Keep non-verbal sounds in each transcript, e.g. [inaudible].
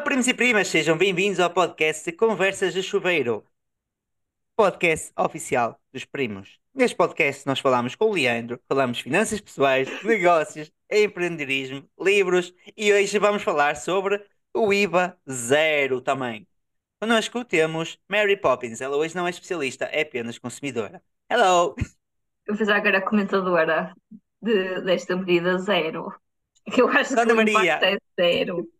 Olá, primos e primas, sejam bem-vindos ao podcast Conversas de Chuveiro, podcast oficial dos primos. Neste podcast nós falamos com o Leandro, falamos finanças pessoais, [laughs] negócios, empreendedorismo, livros e hoje vamos falar sobre o IVA zero também. Connosco temos Mary Poppins, ela hoje não é especialista, é apenas consumidora. Hello! Eu pensava que era comentadora de, desta medida zero. Eu acho Dona que o Maria. impacto é zero.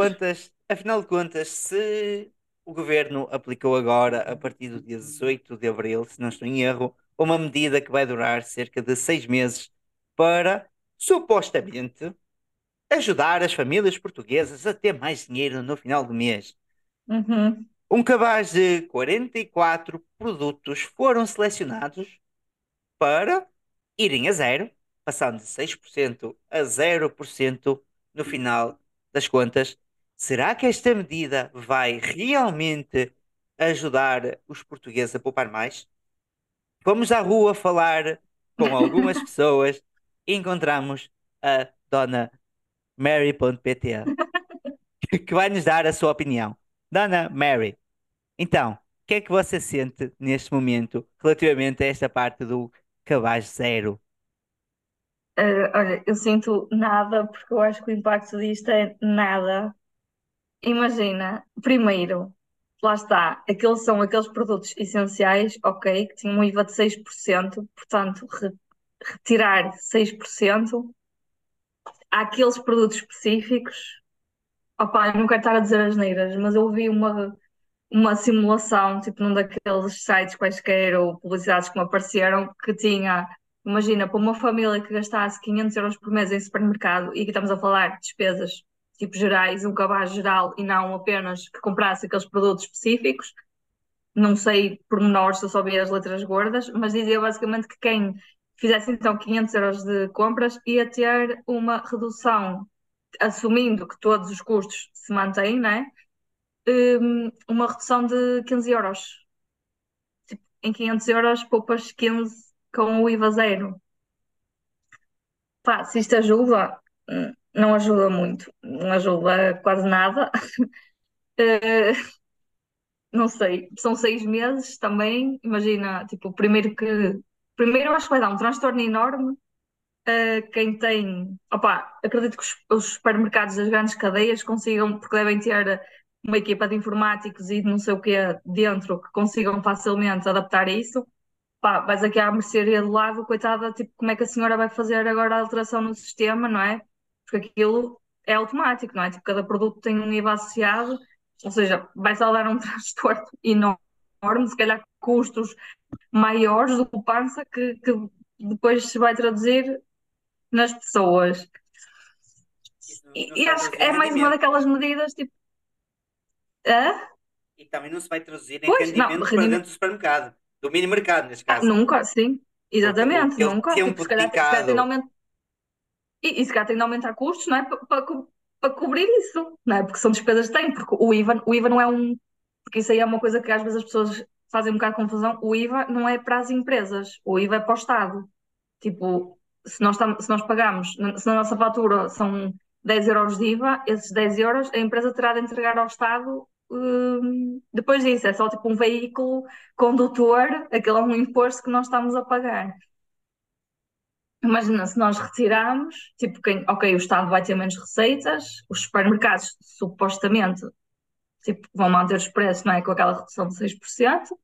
Contas, afinal de contas, se o governo aplicou agora, a partir do dia 18 de abril, se não estou em erro, uma medida que vai durar cerca de seis meses para, supostamente, ajudar as famílias portuguesas a ter mais dinheiro no final do mês. Uhum. Um cabaz de 44 produtos foram selecionados para irem a zero, passando de 6% a 0% no final das contas. Será que esta medida vai realmente ajudar os portugueses a poupar mais? Fomos à rua falar com algumas [laughs] pessoas e encontramos a dona Mary.pt que vai nos dar a sua opinião. Dona Mary, então, o que é que você sente neste momento relativamente a esta parte do cabaz zero? Eh, olha, eu sinto nada porque eu acho que o impacto disto é nada. Imagina, primeiro, lá está, aqueles são aqueles produtos essenciais, ok, que tinham um IVA de 6%, portanto, re- retirar 6%, há aqueles produtos específicos, opá, não quero estar a dizer as neiras, mas eu vi uma, uma simulação, tipo num daqueles sites quaisquer ou publicidades que me apareceram, que tinha, imagina, para uma família que gastasse 500 euros por mês em supermercado, e aqui estamos a falar de despesas tipo gerais, um cabaz geral e não apenas que comprasse aqueles produtos específicos, não sei pormenores se eu vi as letras gordas, mas dizia basicamente que quem fizesse então 500 euros de compras ia ter uma redução, assumindo que todos os custos se mantêm, né? Hum, uma redução de 15 euros. Tipo, em 500 euros poupas 15 com o IVA zero. Pá, se isto ajuda, hum, não ajuda muito, não ajuda quase nada. [laughs] Eh, não sei, são seis meses também. Imagina, tipo, primeiro que. Primeiro acho que vai dar um transtorno enorme a quem tem. Opá, acredito que os, os supermercados das grandes cadeias consigam, porque devem ter uma equipa de informáticos e de não sei o quê dentro que consigam facilmente adaptar isso. Pá, vais aqui à mercearia do lado, coitada, tipo, como é que a senhora vai fazer agora a alteração no sistema, não é? Porque aquilo é automático, não é? Tipo, cada produto tem um IVA associado, ou seja, vai só dar um [laughs] transtorno enorme, se calhar custos maiores do poupança que, que depois se vai traduzir nas pessoas. E, e acho que é mais uma rendimento. daquelas medidas tipo. Hã? E também não se vai traduzir em Pois, não, rendimento para rendimento- dentro do supermercado, do mini mercado, neste Ah, caso. nunca, sim, exatamente, aquele nunca. tempo Tipo, se calhar, se calhar aumentar. E, e se calhar tem de aumentar custos, não é? Para, para, co- para cobrir isso, não é? Porque são despesas que têm, porque o IVA, o IVA não é um. Porque isso aí é uma coisa que às vezes as pessoas fazem um bocado de confusão. O IVA não é para as empresas, o IVA é para o Estado. Tipo, se nós, se nós pagamos, se na nossa fatura são 10 euros de IVA, esses 10 euros a empresa terá de entregar ao Estado. hum, depois disso, é só tipo um veículo condutor, aquele é um imposto que nós estamos a pagar. Imagina, se nós retirarmos, tipo, quem, ok, o Estado vai ter menos receitas, os supermercados supostamente tipo, vão manter os preços, não é? Com aquela redução de 6%.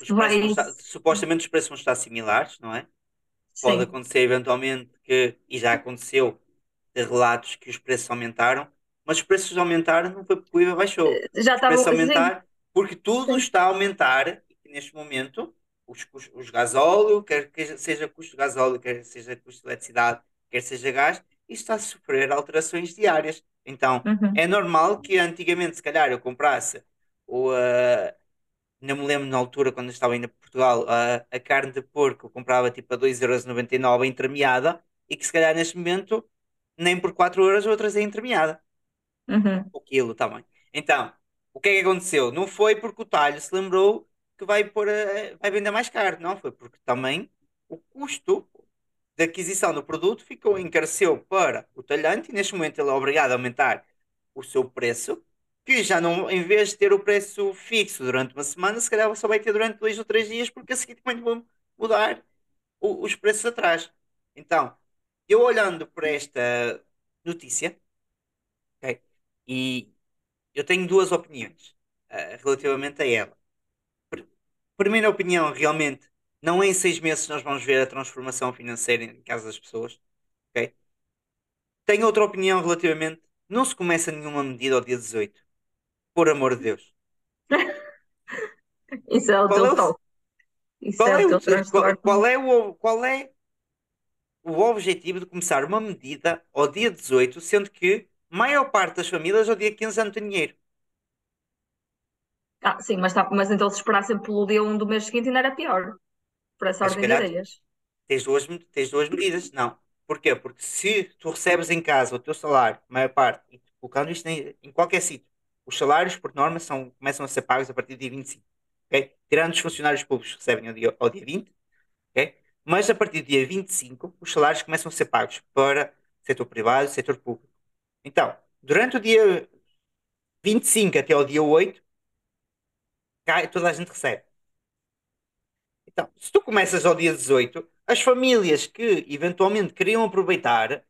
Os Se preços vai. estar- supostamente os preços vão estar similares, não é? Pode Sim, acontecer eventualmente que, e já aconteceu, de relatos que os preços aumentaram, mas os preços aumentaram não foi porque o IVA baixou. já Os preços aumentaram porque tudo sim. está a aumentar neste momento os, custos- os gasóleo, quer que seja custo de gasóleo, quer seja custo de eletricidade, quer seja gás, isto está a sofrer alterações diárias. Então, Uhum. é normal que antigamente, se calhar, eu comprasse o, ah, não me lembro na altura, quando eu estava ainda em Portugal, a, a carne de porco eu comprava tipo a 2,99€ entremeada e que se calhar neste momento nem por 4€ eu trazia entremeada Uhum. o quilo também. Então, o que é que aconteceu? Não foi porque o talho se lembrou que vai pôr a- vai vender mais caro, não, foi porque também o custo de aquisição do produto ficou encareceu para o talhante e neste momento ele é obrigado a aumentar o seu preço, que já não, em vez de ter o preço fixo durante uma semana, se calhar só vai ter durante dois ou três dias, porque a seguir também vão mudar o- os preços atrás. Então, eu olhando para esta notícia, ok, e eu tenho duas opiniões eh, relativamente a ela. Pr- Primeira opinião, realmente, não é em seis meses nós vamos ver a transformação financeira em casa das pessoas. ok? Tenho outra opinião relativamente, não se começa nenhuma medida ao dia 18. Por amor de Deus. [laughs] Isso é o Qual teu é toque. Isso Qual é é o teu qual, qual é o, qual é o objetivo de começar uma medida ao dia 18, sendo que a maior parte das famílias ao dia 15 já não tem dinheiro? Ah, sim, mas, tá, mas então se esperassem pelo dia 1 do mês seguinte ainda era pior. Por essa Mas, ordem de calhar, ideias. Tens duas, tens duas medidas. Não. Porquê? Porque se tu recebes em casa o teu salário, a maior parte, e colocando isto em, em qualquer sítio, os salários, por norma, são, começam a ser pagos a partir do dia 25. ok? Tirando os funcionários públicos que recebem ao dia, ao dia 20, ok? mas a partir do dia 25, os salários começam a ser pagos para setor privado e setor público. Então, durante o dia 25 até ao dia 8, cai, toda a gente recebe. Então, se tu começas ao dia 18, as famílias que eventualmente queriam aproveitar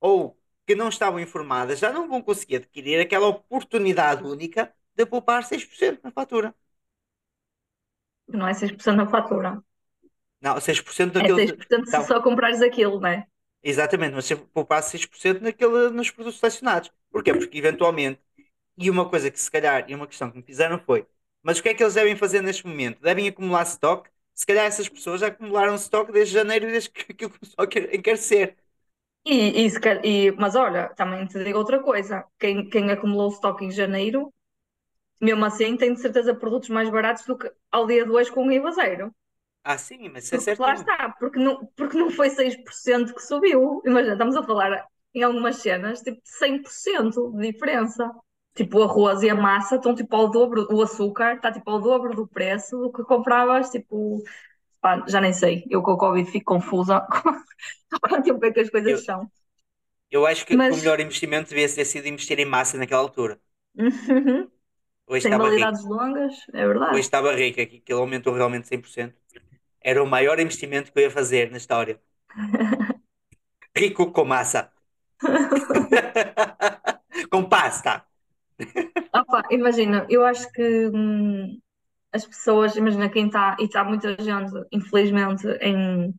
ou que não estavam informadas já não vão conseguir adquirir aquela oportunidade única de poupar 6% na fatura. Não é 6% na fatura. Não, 6% É daquele. 6% se Não, só comprares aquilo, não é? exatamente, mas se poupar 6% naquele, nos produtos selecionados. Porquê? Porque eventualmente, e uma coisa que se calhar, e uma questão que me fizeram foi, mas o que é que eles devem fazer neste momento? Devem acumular stock? Se calhar essas pessoas já acumularam stock desde janeiro, desde que aquilo começou a encarecer. E, e, e- mas olha, também te digo outra coisa. Quem, quem acumulou stock em janeiro, mesmo assim, tem de certeza produtos mais baratos do que ao dia 2 com IVA zero. Ah, sim, mas isso é Porque lá está, porque não, porque não foi 6% que subiu. Imagina, estamos a falar em algumas cenas, tipo, de 100% de diferença. Tipo, o arroz e a massa estão tipo ao dobro, o açúcar está tipo ao dobro do preço do que compravas, tipo, pá, já nem sei. Eu com o Covid fico confusa [laughs] quanto tempo é que as coisas Eu, são. eu acho que, que o Mas melhor investimento devia ter sido investir em massa naquela altura. Hoje tem estava rico. validades longas, é Hoje verdade. estava rico, aqui, que ele aumentou realmente 100%. Era o maior investimento que eu ia fazer na história. [laughs] Rico com massa. [laughs] com pasta. Opa, imagina, eu acho que hum, as pessoas, imagina quem está, e está muita gente, infelizmente, em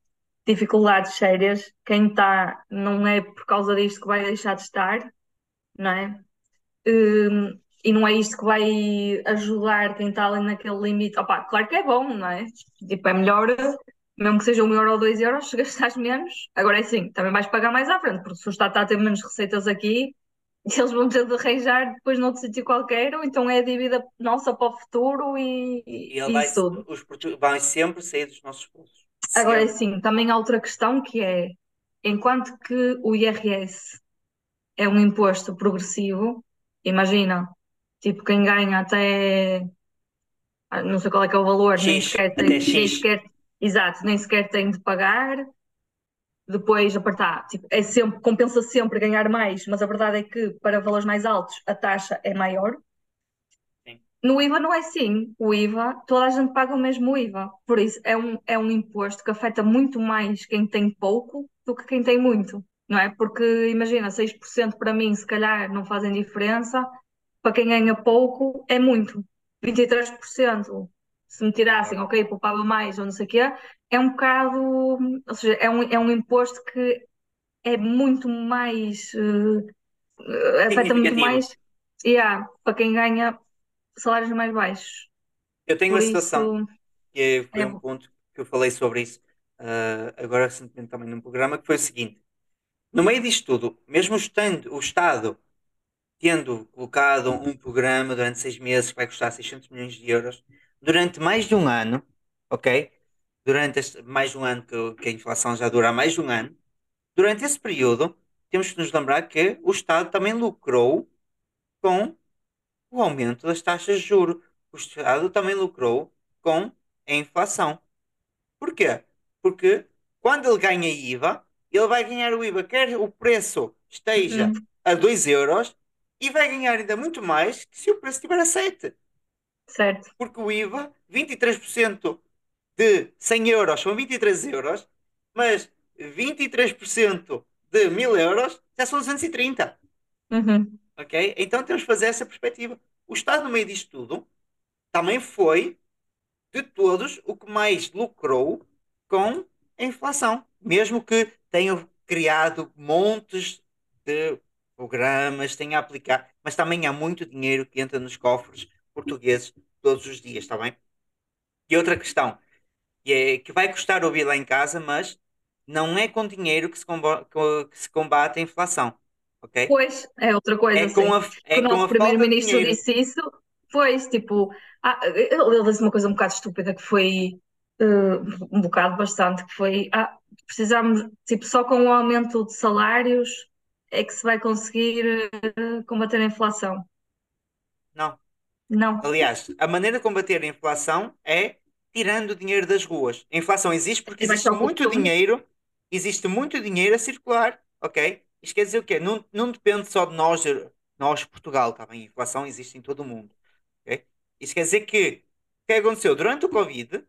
dificuldades sérias, quem está, não é por causa disto que vai deixar de estar, não é? Hum, e não é isto que vai ajudar quem está ali naquele limite. Opa, claro que é bom, não é? Tipo, é melhor, mesmo que seja um euro ou dois euros, se gastares menos. Agora é assim, também vais pagar mais à frente, porque se o Estado está a ter menos receitas aqui, [laughs] eles vão ter de arranjar depois noutro sítio qualquer, ou então é a dívida nossa para o futuro e, E e vai, tudo. os vai sempre sair dos nossos bolsos. Agora assim, também há outra questão que é, enquanto que o IRS é um imposto progressivo, imagina, tipo, quem ganha até, ah, não sei qual é que é o valor, nem X, sequer tem, nem sequer, exato, nem sequer tem de pagar, depois, apertar, tipo, é sempre, compensa sempre ganhar mais, mas a verdade é que para valores mais altos a taxa é maior. Sim. No IVA não é assim. O IVA, toda a gente paga o mesmo IVA. Por isso, é um, é um imposto que afeta muito mais quem tem pouco do que quem tem muito, não é? Porque, imagina, 6% para mim, se calhar, não fazem diferença. Para quem ganha pouco, é muito. 23%, se me tirassem, ok, poupava mais ou não sei o quê, é um bocado, ou seja, é um, é um imposto que é muito mais, eh, afeta muito mais, yeah, para quem ganha salários mais baixos. Eu tenho Por uma situação que foi é, um ponto que eu falei sobre isso uh, agora recentemente também num programa, que foi o seguinte: no meio disto tudo, mesmo estando o Estado tendo colocado um programa durante seis meses que vai custar 600 milhões de euros, durante mais de um ano, ok? Durante este, mais de um ano, que, que a inflação já dura mais de um ano, durante esse período, temos que nos lembrar que o Estado também lucrou com o aumento das taxas de juros. O Estado também lucrou com a inflação. Porquê? Porque quando ele ganha IVA, ele vai ganhar o IVA, quer o preço esteja Uhum. a 2 euros, e vai ganhar ainda muito mais que se o preço estiver a 7. Certo. Porque o IVA, 23% de 100 euros são 23 euros, mas 23% de 1000 euros já são 230. Uhum. Ok? Então temos que fazer essa perspectiva. O Estado, no meio disto tudo, também foi, de todos, o que mais lucrou com a inflação. Mesmo que tenham criado montes de programas, tenha aplicado, mas também há muito dinheiro que entra nos cofres portugueses todos os dias, está bem? E outra questão, que, é, que vai custar ouvir lá em casa, mas não é com dinheiro que se, que se combate a inflação, ok? Pois, é outra coisa, É com a, é o nosso primeiro-ministro disse isso, pois, tipo, ah, ele disse uma coisa um bocado estúpida que foi eh, um bocado bastante, que foi, ah, precisamos, tipo, só com o aumento de salários é que se vai conseguir eh, combater a inflação. Não. Não. Aliás, a maneira de combater a inflação é tirando o dinheiro das ruas. A inflação existe porque vai existe muito dinheiro, existe muito dinheiro a circular, ok? Isto quer dizer o quê? Não, não depende só de nós, nós Portugal, tá bem? A inflação existe em todo o mundo, ok? Isto quer dizer que o que aconteceu durante o Covid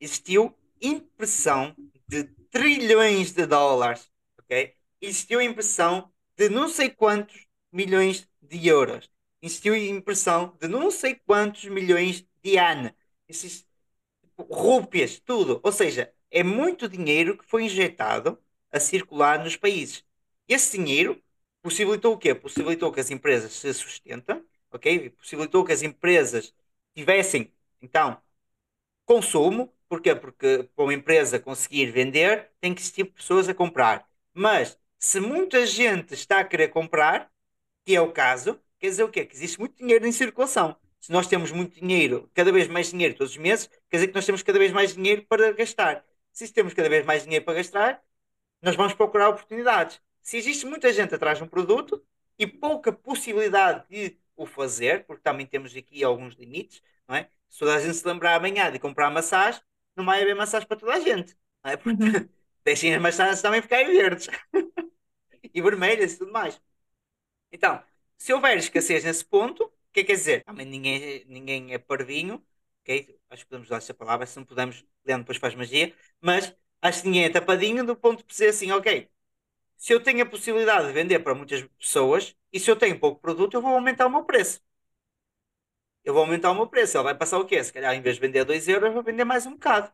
existiu impressão de trilhões de dólares, ok? Existiu impressão de não sei quantos milhões de euros. Existiu impressão de não sei quantos milhões de ana. Existe rúpias, tudo. Ou seja, é muito dinheiro que foi injetado a circular nos países. Esse dinheiro possibilitou o quê? Possibilitou que as empresas se sustentem, ok? Possibilitou que as empresas tivessem, então, consumo. Porquê? Porque para uma empresa conseguir vender, tem que existir pessoas a comprar. Mas se muita gente está a querer comprar, que é o caso, quer dizer o quê? Que existe muito dinheiro em circulação. Se nós temos muito dinheiro, cada vez mais dinheiro todos os meses, quer dizer que nós temos cada vez mais dinheiro para gastar. Se temos cada vez mais dinheiro para gastar, nós vamos procurar oportunidades. Se existe muita gente atrás de um produto e pouca possibilidade de o fazer, porque também temos aqui alguns limites, não é? Se toda a gente se lembrar amanhã de comprar massagem, não vai haver massagem para toda a gente, não é? Porque Uhum. [laughs] deixem as maçãs também ficarem verdes [laughs] e vermelhas e tudo mais. Então, se houver escassez nesse ponto, o que é que quer dizer? Também ninguém, ninguém é parvinho, ok? Acho que podemos usar essa palavra, se não podemos, Leandro depois faz magia, mas acho que ninguém é tapadinho do ponto de dizer assim, ok, se eu tenho a possibilidade de vender para muitas pessoas e se eu tenho pouco produto, eu vou aumentar o meu preço. Eu vou aumentar o meu preço. Ele vai passar o quê? Se calhar, em vez de vender 2 euros, eu vou vender mais um bocado.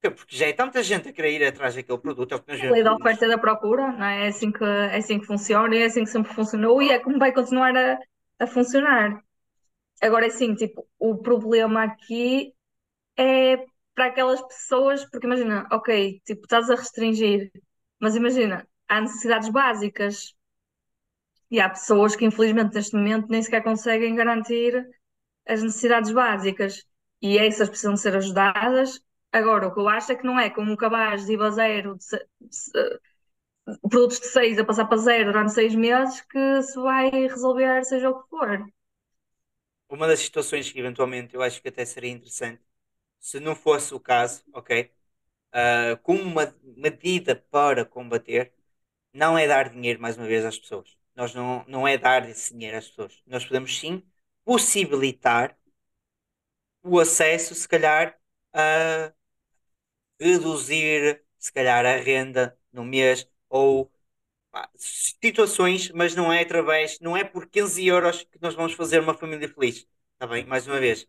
Porque já é tanta gente a querer ir atrás daquele produto. É o que nós A lei da oferta e da procura, não é? É assim que, é assim que funciona e é assim que sempre funcionou e é como vai continuar a, a funcionar. Agora, é assim, tipo, o problema aqui é para aquelas pessoas, porque imagina, ok, tipo, estás a restringir, mas imagina, há necessidades básicas e há pessoas que infelizmente neste momento nem sequer conseguem garantir as necessidades básicas e essas precisam de ser ajudadas. Agora, o que eu acho é que não é com um cabaz de IVA zero, de se- se- produtos de 6 a passar para zero durante seis meses que se vai resolver, seja o que for. Uma das situações que eventualmente eu acho que até seria interessante, se não fosse o caso, ok? ah, como uma medida para combater, não é dar dinheiro mais uma vez às pessoas. Nós não, não é dar esse dinheiro às pessoas. Nós podemos sim possibilitar o acesso, se calhar, a reduzir, se calhar, a renda no mês ou pá, situações, mas não é através, não é por 15 euros que nós vamos fazer uma família feliz. Está bem? Mais uma vez.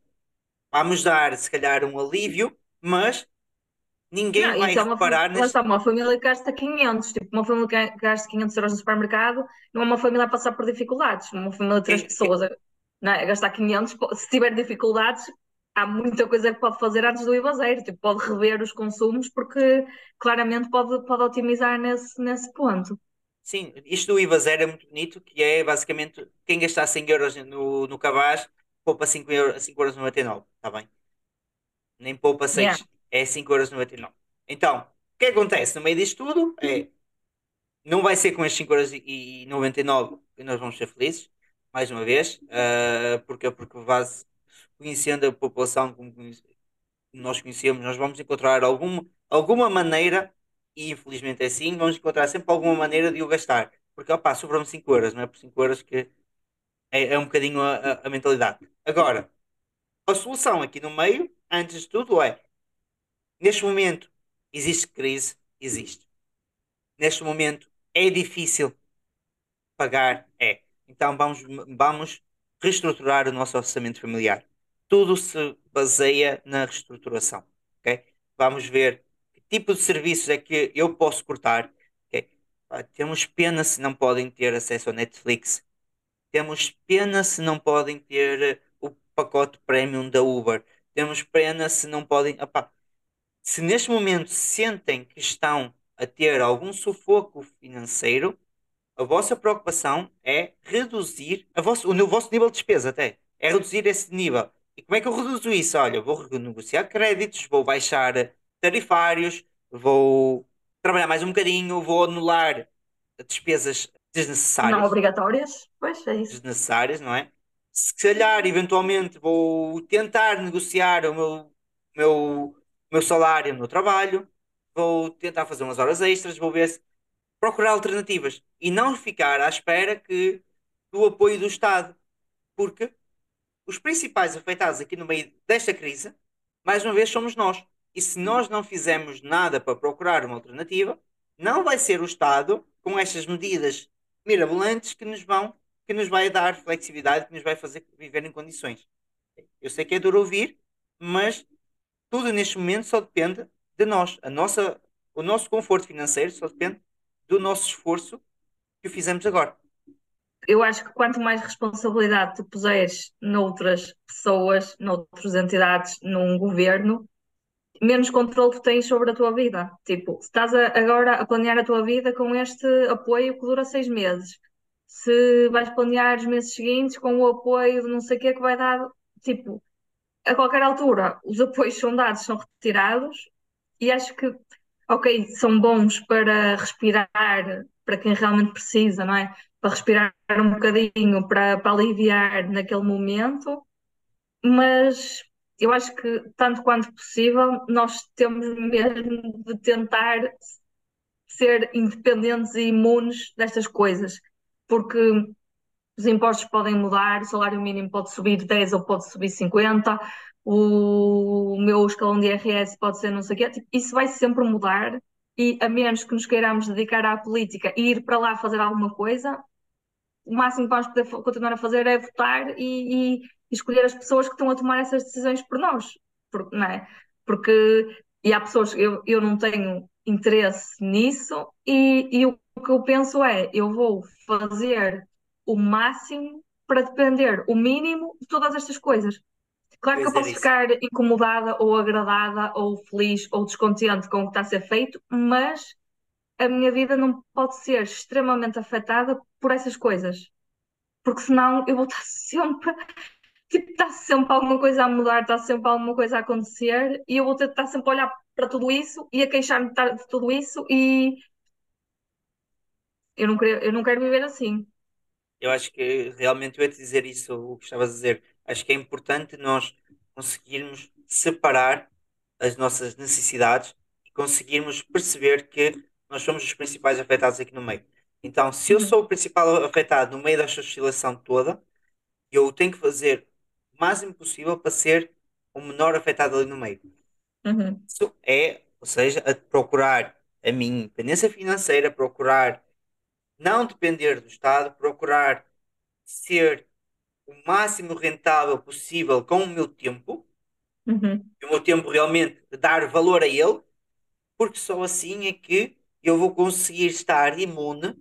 Vamos dar, se calhar, um alívio, mas ninguém Não, vai é uma, reparar neste. está, uma família que gasta 500, tipo, uma família que gasta 500 euros no supermercado, não é uma família a passar por dificuldades, uma família de três Quem- pessoas a, não é, gastar 500, pô, se tiver dificuldades, há muita coisa que pode fazer antes do IVA zero, tipo, pode rever os consumos porque claramente pode, pode otimizar nesse, nesse ponto. Sim, isto do IVA zero é muito bonito, que é basicamente quem gastar 100 euros no, no cabaz poupa 5 euros, 5 euros 99, está bem? Nem poupa 6, Yeah. é 5 euros 99. Então, o que acontece no meio disto tudo é, não vai ser com estes 5 euros e 99 que nós vamos ser felizes, mais uma vez, ah, porque, porque base, conhecendo a população como nós conhecemos, nós vamos encontrar algum, alguma maneira, e infelizmente é assim, vamos encontrar sempre alguma maneira de o gastar. Porque, opá, sobram 5 euros, não é por 5 euros que é, é um bocadinho a, a- a mentalidade. Agora, a solução aqui no meio, antes de tudo, é: neste momento existe crise, existe. Neste momento é difícil pagar, é. Então vamos, vamos reestruturar o nosso orçamento familiar. Tudo se baseia na reestruturação, ok? Vamos ver que tipo de serviços é que eu posso cortar, ok? Ah, Temos pena se não podem ter acesso ao Netflix. Temos pena se não podem ter eh, o pacote premium da Uber. Temos pena se não podem. Opá, se neste momento sentem que estão a ter algum sufoco financeiro, a vossa preocupação é reduzir a vosso, o, vosso nível de despesa até. É reduzir esse nível. E como é que eu reduzo isso? Olha, vou renegociar créditos, vou baixar tarifários, vou trabalhar mais um bocadinho, vou anular despesas Não desnecessárias obrigatórias? Pois é isso. desnecessárias, não é? Se calhar, eventualmente, vou tentar negociar o meu, meu, meu salário no trabalho, vou tentar fazer umas horas extras, vou ver se procurar alternativas e não ficar à espera que do apoio do Estado, porque os principais afetados aqui no meio desta crise, mais uma vez, somos nós. E se nós não fizermos nada para procurar uma alternativa, não vai ser o Estado, com estas medidas mirabolantes, que nos vão, que nos vai dar flexibilidade, que nos vai fazer viver em condições. Eu sei que é duro ouvir, mas tudo neste momento só depende de nós. A nossa, o nosso conforto financeiro só depende do nosso esforço que fizemos agora. Eu acho que quanto mais responsabilidade tu puseres noutras pessoas, noutras entidades, num governo, menos controle tu tens sobre a tua vida. Tipo, se estás a- agora a planear a tua vida com este apoio que dura seis meses, se vais planear os meses seguintes com o apoio de não sei o que é que vai dar, tipo, a qualquer altura os apoios são dados, são retirados, e acho que, ok, são bons para respirar, para quem realmente precisa, não é? Para respirar um bocadinho, para, para aliviar naquele momento, mas eu acho que, tanto quanto possível, nós temos mesmo de tentar ser independentes e imunes destas coisas, porque os impostos podem mudar, o salário mínimo pode subir 10 ou pode subir 50, o meu escalão de IRS pode ser não sei o quê, tipo, isso vai sempre mudar e a menos que nos queiramos dedicar à política e ir para lá fazer alguma coisa, o máximo que vamos poder continuar a fazer é votar e, e escolher as pessoas que estão a tomar essas decisões por nós, porque, não é? Porque e há pessoas, eu, eu não tenho interesse nisso e, e o que eu penso é, eu vou fazer o máximo para depender o mínimo de todas estas coisas. Claro que eu é posso ficar incomodada ou agradada ou feliz ou descontente com o que está a ser feito, mas a minha vida não pode ser extremamente afetada por essas coisas. Porque senão eu vou estar [laughs] sempre, tipo, está sempre alguma coisa a mudar, está sempre alguma coisa a acontecer e eu vou ter estar sempre a olhar para tudo isso e a queixar-me de de tudo isso e eu não quero, eu não quero viver assim. Eu acho que realmente eu ia te dizer isso, o que estavas a dizer. Acho que é importante nós conseguirmos separar as nossas necessidades e conseguirmos perceber que nós somos os principais afetados aqui no meio. Então, se eu Uhum. sou o principal afetado no meio desta oscilação toda, eu tenho que fazer o máximo possível para ser o menor afetado ali no meio. Uhum. Isso é, ou seja, a procurar a minha independência financeira, procurar não depender do Estado, procurar ser o máximo rentável possível com o meu tempo, Uhum. e o meu tempo realmente dar valor a ele, porque só assim é que eu vou conseguir estar imune,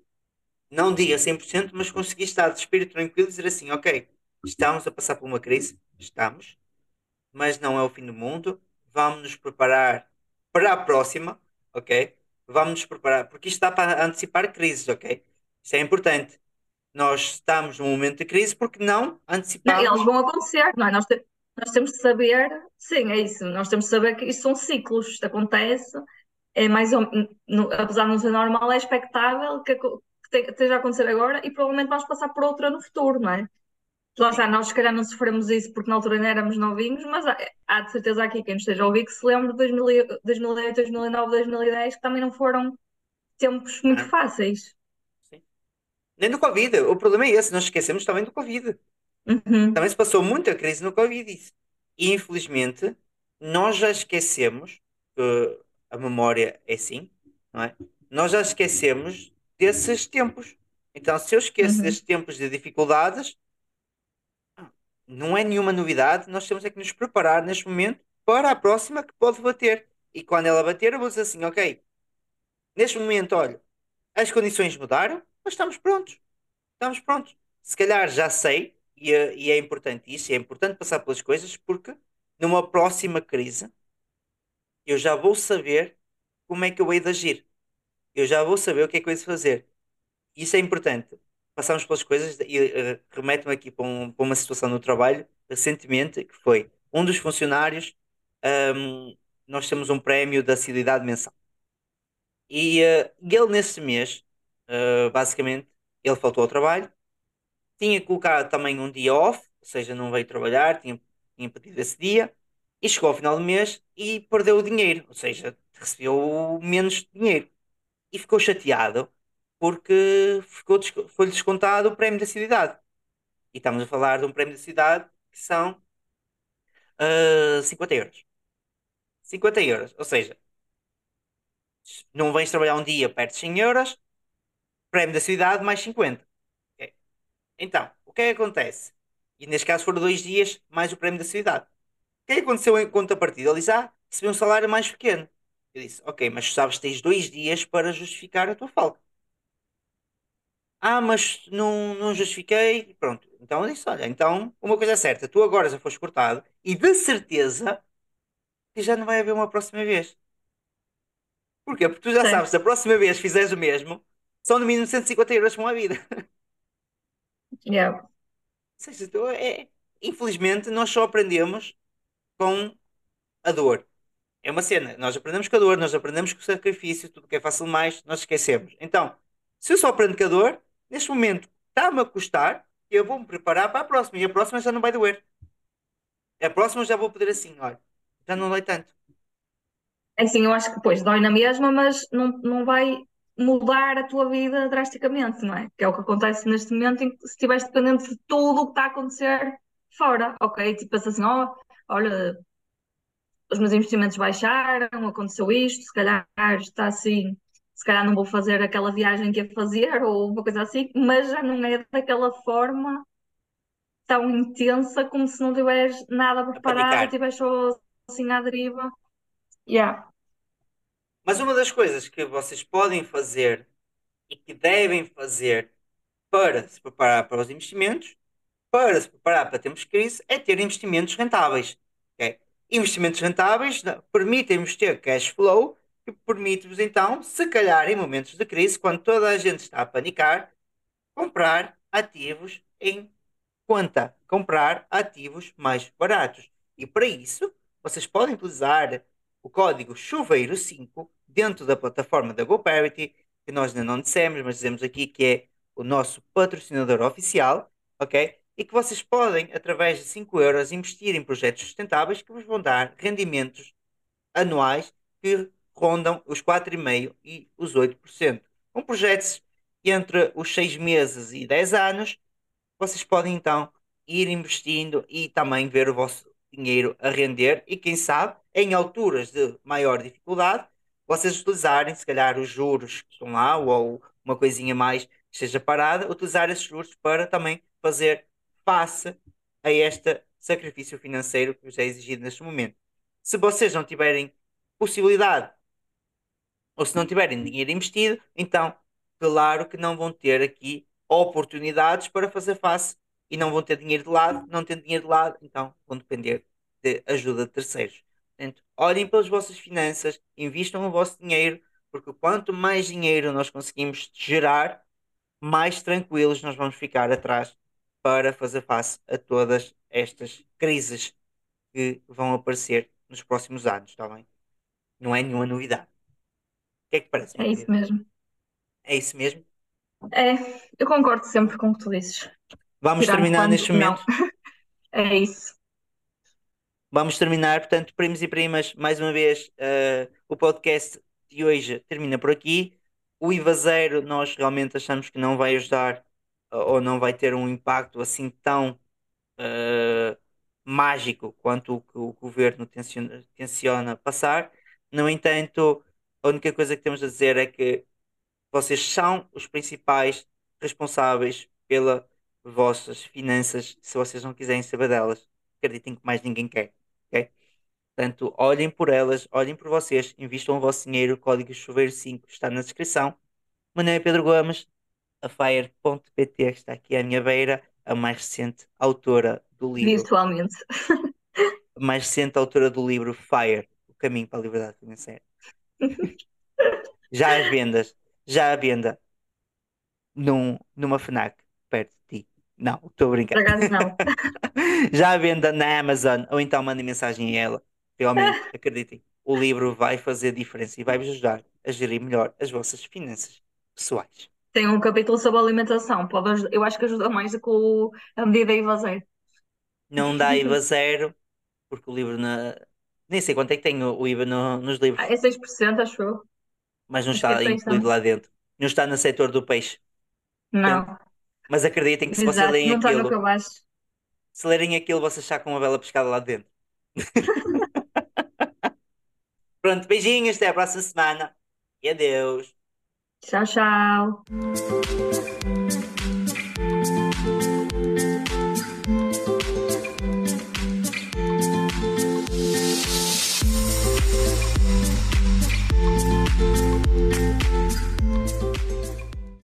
não diga 100%, mas conseguir estar de espírito tranquilo e dizer assim, ok, estamos a passar por uma crise, estamos, mas não é o fim do mundo. Vamos nos preparar para a próxima, ok? Vamos nos preparar, porque isto dá para antecipar crises, ok? Isto é importante. Nós estamos num momento de crise porque não Não, antecipamos. eles vão acontecer, não é? Nós, te- nós temos de saber, sim, é isso, nós temos de saber que isto são ciclos, isto acontece, é mais ou, no- apesar de não ser normal, é expectável que, que te- esteja a acontecer agora e provavelmente vamos passar por outra no futuro, não é? Lá está, nós se calhar não sofremos isso porque na altura ainda éramos novinhos, mas há, há de certeza aqui quem nos esteja a ouvir que se lembre de 2000 e- 2008, 2009, 2010, que também não foram tempos muito Ah. fáceis. Sim. Nem do Covid. O problema é esse. Nós esquecemos também do Covid. Uhum, Também se passou muita crise no Covid. E infelizmente, nós já esquecemos que a memória é assim, não é? Nós já esquecemos desses tempos. Então, se eu esqueço uhum. destes tempos de dificuldades, não é nenhuma novidade. Nós temos é que nos preparar neste momento para a próxima que pode bater. E quando ela bater, eu vou dizer assim: ok, neste momento, olha, as condições mudaram, mas estamos prontos. Estamos prontos. Se calhar já sei, e é, e é importante isso, e é importante passar pelas coisas, porque numa próxima crise eu já vou saber como é que eu hei de agir. Eu já vou saber o que é que eu hei de fazer. Isso é importante. Passamos pelas coisas e eh, remete-me aqui para, um- para uma situação no trabalho recentemente, que foi um dos funcionários, ahm, nós temos um prémio da assiduidade mensal. E eh, ele nesse mês, eh, basicamente, ele faltou ao trabalho, tinha colocado também um dia off, ou seja, não veio trabalhar, tinha, tinha pedido esse dia, e chegou ao final do mês e perdeu o dinheiro, ou seja, recebeu menos dinheiro. E ficou chateado porque ficou, desco- foi descontado o prémio da cidade. E estamos a falar de um prémio da cidade que são ah, 50 euros. 50 euros, ou seja, não vens trabalhar um dia, perdes 100 euros, prémio da cidade mais 50. Ok? Então, o que é que acontece? E neste caso foram dois dias mais o prémio da cidade. O que é que aconteceu em contrapartida? Ele disse, ah, recebi um salário mais pequeno. Eu disse, ok, mas tu sabes que tens dois dias para justificar a tua falta. Ah, mas não, não justifiquei. Pronto. Então eu disse, olha, então uma coisa é certa, tu agora já foste cortado e de certeza que já não vai haver uma próxima vez. Porquê? Porque tu já sabes, Certo. se a próxima vez fizeres o mesmo, são no mínimo 150 euros para uma vida. Yeah. Ou seja, tu é, infelizmente, nós só aprendemos com a dor. É uma cena. Nós aprendemos com a dor, nós aprendemos com o sacrifício, tudo que é fácil mais, nós esquecemos. Então, se eu só aprendo com a dor, neste momento está-me a custar, eu vou-me preparar para a próxima. E a próxima já não vai doer. A próxima já vou poder assim, olha, já não dói tanto. É assim, eu acho que depois dói na mesma, mas não, não vai mudar a tua vida drasticamente, não é? Que é o que acontece neste momento em que se estiveres dependente de tudo o que está a acontecer fora, ok? Tipo assim, ó, olha, os meus investimentos baixaram, aconteceu isto, se calhar está assim, se calhar não vou fazer aquela viagem que ia fazer ou uma coisa assim, mas já não é daquela forma tão intensa como se não tiveres nada preparado e estiveres só assim à deriva. Yeah. Mas uma das coisas que vocês podem fazer e que devem fazer para se preparar para os investimentos, para se preparar para termos crise, é ter investimentos rentáveis. ok? Investimentos rentáveis permitem-vos ter cash flow, que permite-vos então, se calhar em momentos de crise, quando toda a gente está a panicar, comprar ativos em conta, comprar ativos mais baratos. E para isso, vocês podem utilizar o código Chuveiro5 dentro da plataforma da GoParity, que nós ainda não dissemos, mas dizemos aqui que é o nosso patrocinador oficial, ok? E que vocês podem, através de 5 euros, investir em projetos sustentáveis que vos vão dar rendimentos anuais que rondam os 4,5% e os 8%. Com projetos entre os 6 meses e 10 anos, vocês podem então ir investindo e também ver o vosso dinheiro a render e quem sabe, em alturas de maior dificuldade, vocês utilizarem se calhar os juros que estão lá ou uma coisinha mais que esteja parada, utilizar esses juros para também fazer face a este sacrifício financeiro que vos é exigido neste momento. Se vocês não tiverem possibilidade ou se não tiverem dinheiro investido, então claro que não vão ter aqui oportunidades para fazer face e não vão ter dinheiro de lado, não tendo dinheiro de lado, então vão depender de ajuda de terceiros. Portanto, olhem pelas vossas finanças, invistam o vosso dinheiro, porque quanto mais dinheiro nós conseguimos gerar, mais tranquilos nós vamos ficar atrás para fazer face a todas estas crises que vão aparecer nos próximos anos, está bem? Não é nenhuma novidade. O que é que parece, É isso mesmo. É isso mesmo? É, eu concordo sempre com o que tu dizes. Vamos Tirando terminar quando neste não. momento. [laughs] É isso. Vamos terminar, portanto, primos e primas, mais uma vez, eh, o podcast de hoje termina por aqui. O IVA zero, nós realmente achamos que não vai ajudar ou não vai ter um impacto assim tão eh, mágico quanto o que o governo tenciona, tenciona passar. No entanto, a única coisa que temos a dizer é que vocês são os principais responsáveis pelas vossas finanças, se vocês não quiserem saber delas. Acreditem que mais ninguém quer. ok? Portanto, olhem por elas, olhem por vocês, invistam o vosso dinheiro. O código chuveiro 5 está na descrição. Meu nome é Pedro Gomes, a Fire.pt que está aqui à minha beira, a mais recente autora do livro, Virtualmente. a mais recente autora do livro Fire, O Caminho para a Liberdade Financeira. Já às vendas, já à venda num, numa FNAC perto de ti. Não, estou a brincar. Por acaso não. [laughs] Já à venda na Amazon ou então mandem mensagem a ela. Realmente, [laughs] acreditem, o livro vai fazer diferença e vai-vos ajudar a gerir melhor as vossas finanças pessoais. Tem um capítulo sobre alimentação. Pode eu acho que ajuda mais do que o- a medida IVA zero. Não dá IVA [laughs] zero, porque o livro na. Nem sei quanto é que tem o o IVA no- nos livros, Ah, é 6%, acho eu. mas não está tem, incluído lá dentro. Não está no setor do peixe. Não. Mas acreditem que se vocês lerem não está aquilo, cabaz. se lerem aquilo, vocês sacam uma bela pescada lá dentro. [laughs] [laughs] Pronto, beijinhos, até a próxima semana. E adeus. 小小。